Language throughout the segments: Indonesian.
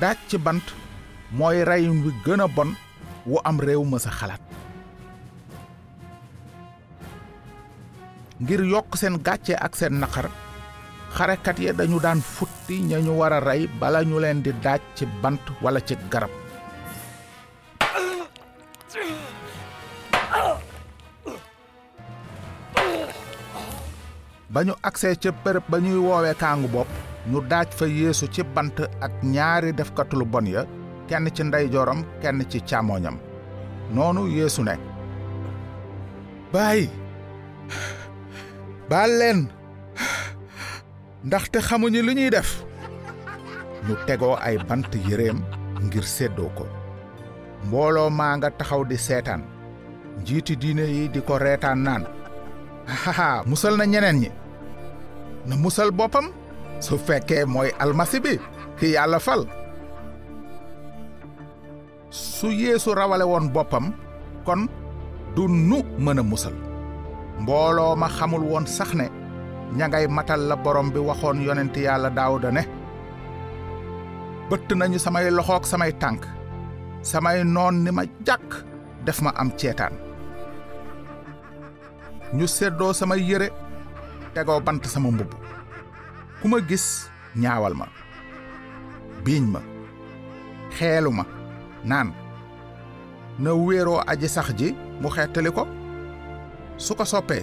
daaj ci bant mooy reyin wi gën a bon wu am réew ma sa xalaat. Ngir yokk seen gàcce ak seen naqar xarekat ya dañu daan futti ña ñu war a rey bala ñu leen di daaj ci bant wala ci garab. Ba ñu agsee ca bërëb ba ñuy woowee kaangu bopp ñu daaj fa yeesu ci bant ak ñaari defkatu bon ya kenn ci ndeyjooram kenn ci càmmooñam. Noonu yeesu ne baay baal leen ndaxte xamuñu ñuy def. Ñu tegoo ay bant yéreem ngir séddoo ko. Mbooloo maa nga taxaw di seetaan njiiti diine yi di ko reetaan naan musal na ñeneen ñi na musal boppam su fekkee mooy almasi bi ki yàlla fal su yeesu rawale woon boppam kon du nu mën a musal. Mbooloo ma xamul woon sax ne ña ngay matal la borom bi waxoon yonent yàlla daawuda ne bëtt nañu samay loxook samay tànk samay noon ni ma jàkk def ma am ceetaan. Ñu seddoo samay yére tegoo bant sama mbubb ku gis ñaawal ma biiñ ma xeelu ma naan na wéeroo aji sax ji mu xettali ko su ko soppee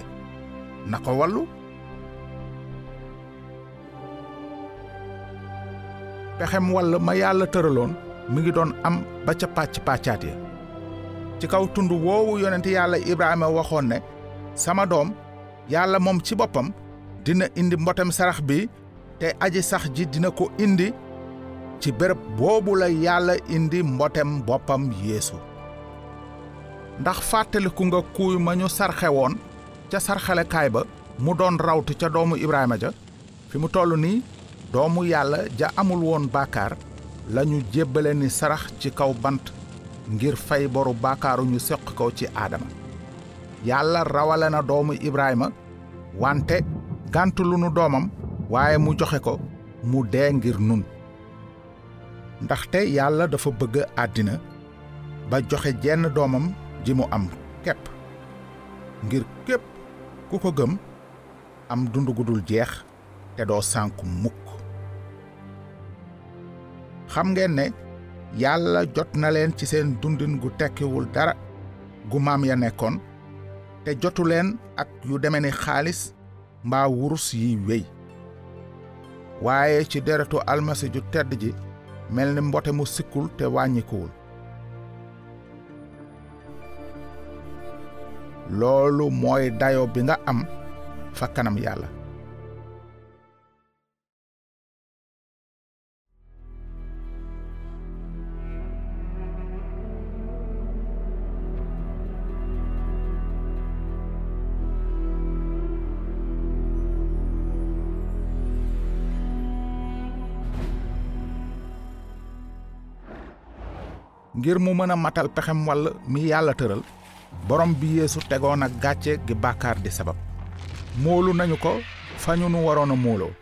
na ko wallu. Pexem walla ma yàlla tëraloon mi ngi doon am ba ca pàcc pàccaat ya. Ci kaw tund woowu yonent yàlla ibrahima waxoon ne sama doom yàlla moom ci boppam dina indi mbotem sarax bi te aji sax ji dina ko indi ci béréb boobu la yàlla indi mbotem boppam yeesu. Ndax fàttaliku nga kuuy ma ñu sarxe woon ca sarxalekaay ba mu doon rawtu ca doomu ibrahima ja? Fi mu toll nii doomu yàlla ja amul woon baakaar lañu jébbale ni sarax ci kaw bant ngir fay boru baakaaru ñu seq ko ci aadama yàlla rawale na doomu ibrahima wante gàntu lu nu doomam waaye mu joxe ko mu dee ngir nun. ndaxte yàlla dafa bëgg àddina ba joxe jenn doomam ji mu am képp. ngir képp ku ko gëm am dund gu jeex te doo sànku mukk. xam ngeen ne yàlla jot na leen ci seen dundin gu tekkiwul dara gu maam ya nekkoon te jotu leen ak yu deme ni xaalis mbaa wurus wéy waaye ci deretu almasi ju tedd ji mel ni mbote mu sikkul te wàññikuwul. Loolu mooy dayo bi nga am fa kanam yàlla. Ngir mu mën a matal pexem wall mi yàlla tëral borom bi yeesu tegoon ak gàcce gi bàkkaar di sabab. Moolu nañu ko fa ñu nu waroon a mooloo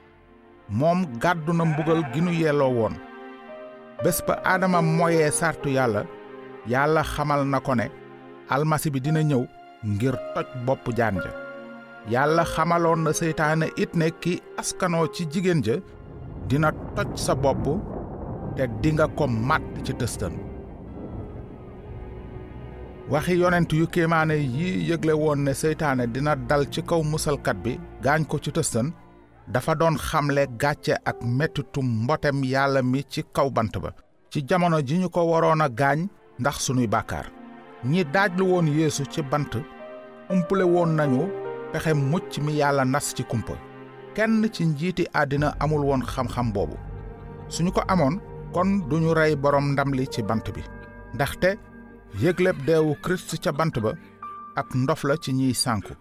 moom gàddu na mbugal gi nu yelloo woon. Bés ba aadama moyee sartu yàlla yàlla xamal na ko ne almasi bi dina ñëw ngir toj bopp jaan ja. Yàlla xamaloon na seytaane it ne ki askanoo ci jigéen ja dina toj sa bopp te dinga ko màtt ci tëstan waxi yonent yu kéemaane yi yëgle woon ne seytaane dina dal ci kaw musalkat bi gaañ ko ci tëstan dafa doon xamle gàcce ak mettitum mbotem yàlla mi ci kaw bant ba ci jamono ji ñu ko waroon a gaañ ndax sunuy bàkkaar. ñi daajlu woon yeesu ci bant umpule woon nañu pexe mucc mi yàlla nas ci kumpa. kenn ci njiiti àddina amul woon xam-xam boobu. suñu ko amoon kon duñu rey borom ndam li ci bant bi. ndaxte yëgleb deewu kirist ca bant ba ak ndof la ci ñiy sànku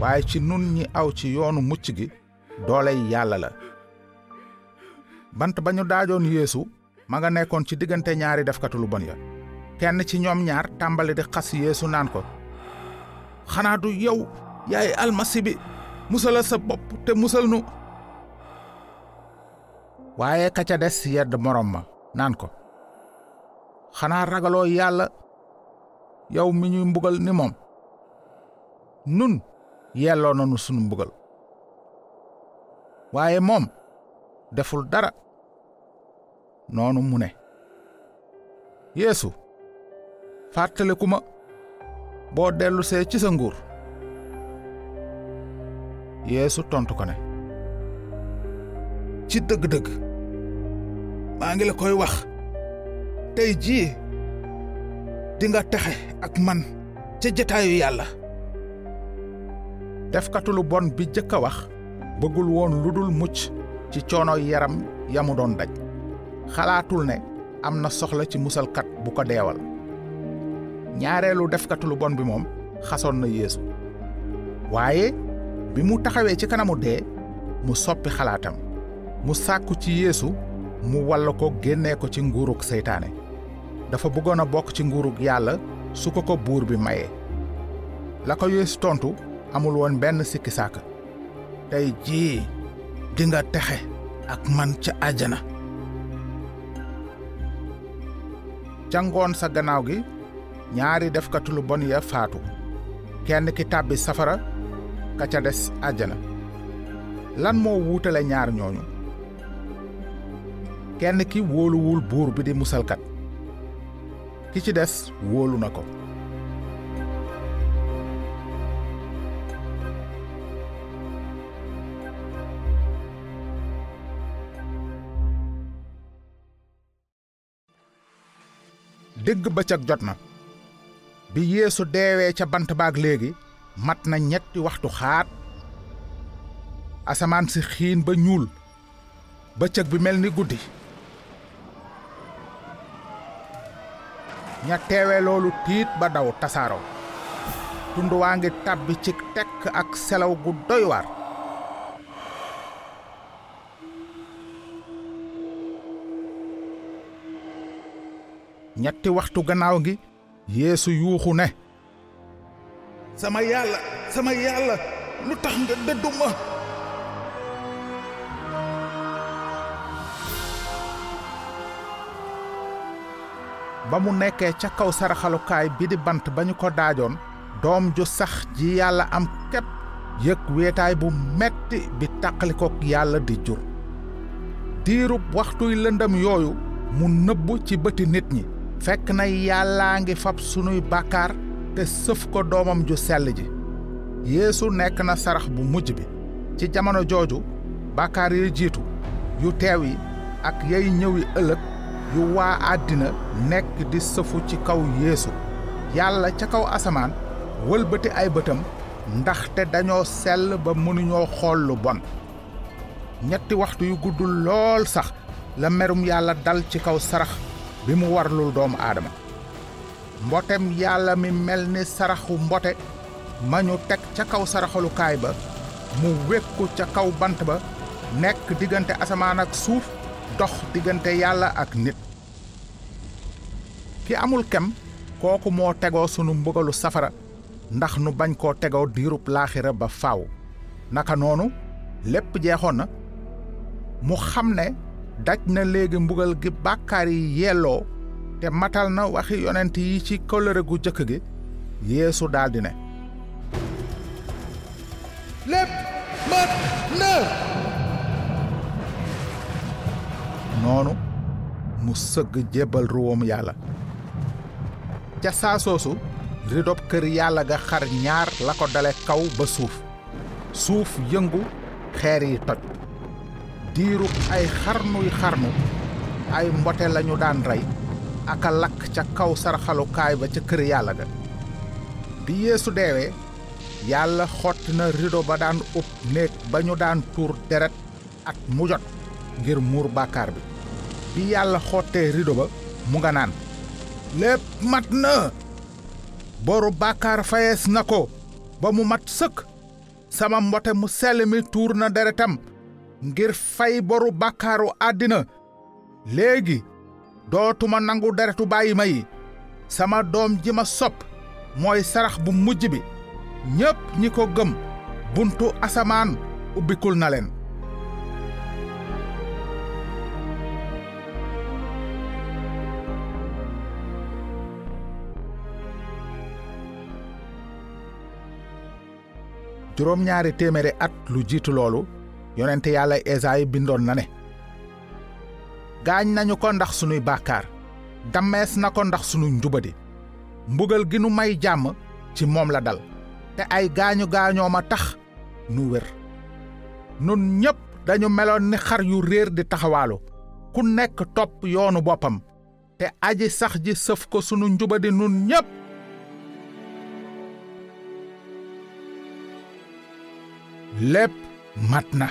waaye ci nun ñi aw ci yoonu mucc gi dooley yàlla la bant ba ñu daajoon yeesu ma nga nekkoon ci diggante ñaari defkatu lu bon ya kenn ci ñoom ñaar tàmbali di xas yeesu naan ko xanaa du yow yaay almasi bi musala sa bopp te musal nu waaye ka ca des yedd morom ma naan ko xanaa ragaloo yàlla yow mi ñuy mbugal ni moom nun yelloo nanu sunu mbugal waaye moom deful dara noonu mu ne yeesu fàttaliku ma boo dellu see ci sa nguur yeesu tontu ko ne ci dëgg-dëgg maa ngi la koy wax tey jii di nga texe ak man ca jataayu yàlla. Defkatu lu bon bi jëkk a wax bëggul woon lu mucc ci coono yaram yamu doon daj. Xalaatul ne am na soxla ci musalkat bu ko deewal. Ñaareelu defkatu lu bon bi moom xasoon na yeesu. Waaye bi mu taxawee ci kanamu dee mu soppi xalaatam. Mu sàkku ci yeesu mu ko génnee ko ci nguurug seytaane dafa bëggoon a bokk ci nguurug yàlla su ko ko buur bi mayee. La ko yeesu tontu amul woon benn sikki sàkk. Tey jii di nga texe ak man àjjana. Sa gannaaw gi ñaari defkatu lu bon ya faatu. Kenn ki tàbbi safara ka ca des àjjana. Lan moo wuutale ñaar ñooñu? Kenn ki wóoluwul buur bi di musalkat ki ci des wóolu na ko dégg bëccëg jot na. Bi yeesu deewee ca bant baag léegi mat na ñetti waxtu xaat. Asamaan si xiin ba ñuul. Bëccëg bi mel ni guddi ña teewe loolu tiit ba daw tasaaroo tund waa ngi tàbbi ci tekk ak selaw gu doy waar. Ñetti waxtu gannaaw gi yeesu yuuxu ne sama yàlla sama yàlla lu tax nga dëdduma ba mu nekkee ca kaw saraxalukaay bi di bant ba ñu ko daajoon doom ju sax ji yàlla am képp yëg weetaay bu metti bi tàqalikook yàlla di jur. Diirub waxtuy lëndëm yooyu mu nëbbu ci bëti nit ñi. Fekk na yàllaa ngi fab sunuy bàkkaar te sëf ko doomam ju sell ji. Yeesu nekk na sarax bu mujj bi. Ci jamono jooju bàkkaar yi jiitu yu teew yi ak yay ñëwi ëllëg yu waa àddina nekk di sëfu ci kaw yeesu. Yàlla ca kaw asamaan wëlbati ay bëtam ndaxte dañoo sell ba mënuñoo xool lu bon. Ñetti waxtu yu guddul lool sax la merum yàlla dal ci kaw sarax bi mu warlul doomu aadama. Mbotem yàlla mi mel ni saraxu mbote ma ñu teg ca kaw ba mu wékku ca kaw bant ba nekk diggante asamaan ak suuf dox diggante yàlla ak nit. Ki amul kem kooku moo tegoo sunu mbugalu safara ndax nu bañ koo tegoo diirub laaxira ba faaw. Naka noonu lépp jeexoon na. Mu xam ne daj na léegi mbugal gi bàkkaar yi yelloo te matal na waxi yonent yi ci kóllëre gu jëkk gi. Yeesu daldi ne lépp mat na. Noonu mu sëgg jébbal ruwam yàlla ca saa soosu ridob kër yàlla ga xar ñaar la ko dale kaw ba suuf suuf yëngu xeer yi toj diirub ay xarnuy xarnu ay mbote lañu daan rey ak a lakk ca kaw sarxalukaay ba ca kër yàlla ga bi yeesu deewee yàlla xotti na rido ba daan ub néeg ba ñu daan tuur deret at mu jot ngir muur bàkkaar bi. Bi yàlla xottee rido ba mu nga naan lépp mat na. Boru bàkkaar fayees na ba mu mat sama mbote mu sell mi tuur na deretam ngir fay boru bàkkaaru àddina. Léegi dootuma nangu deretu bàyyi ma sama doom ji ma sopp mooy sarax bu mujj bi. Ñépp ñi ko gëm buntu asamaan ubbikul na leen juróom ñaari téeméeri at lu jiitu loolu yonente yàlla esayi bindoon na ne gaañ nañu ko ndax sunuy bàkkaar dammees na ko ndax sunu njubadi. Mbugal gi nu may jàmm ci moom la dal te ay gaañu gaañoo ma tax nu wér. Nun ñépp dañu meloon ni xar yu réer di taxawaalu ku nekk topp yoonu boppam te aji sax ji sëf ko sunu njubadi nun ñépp lep matna.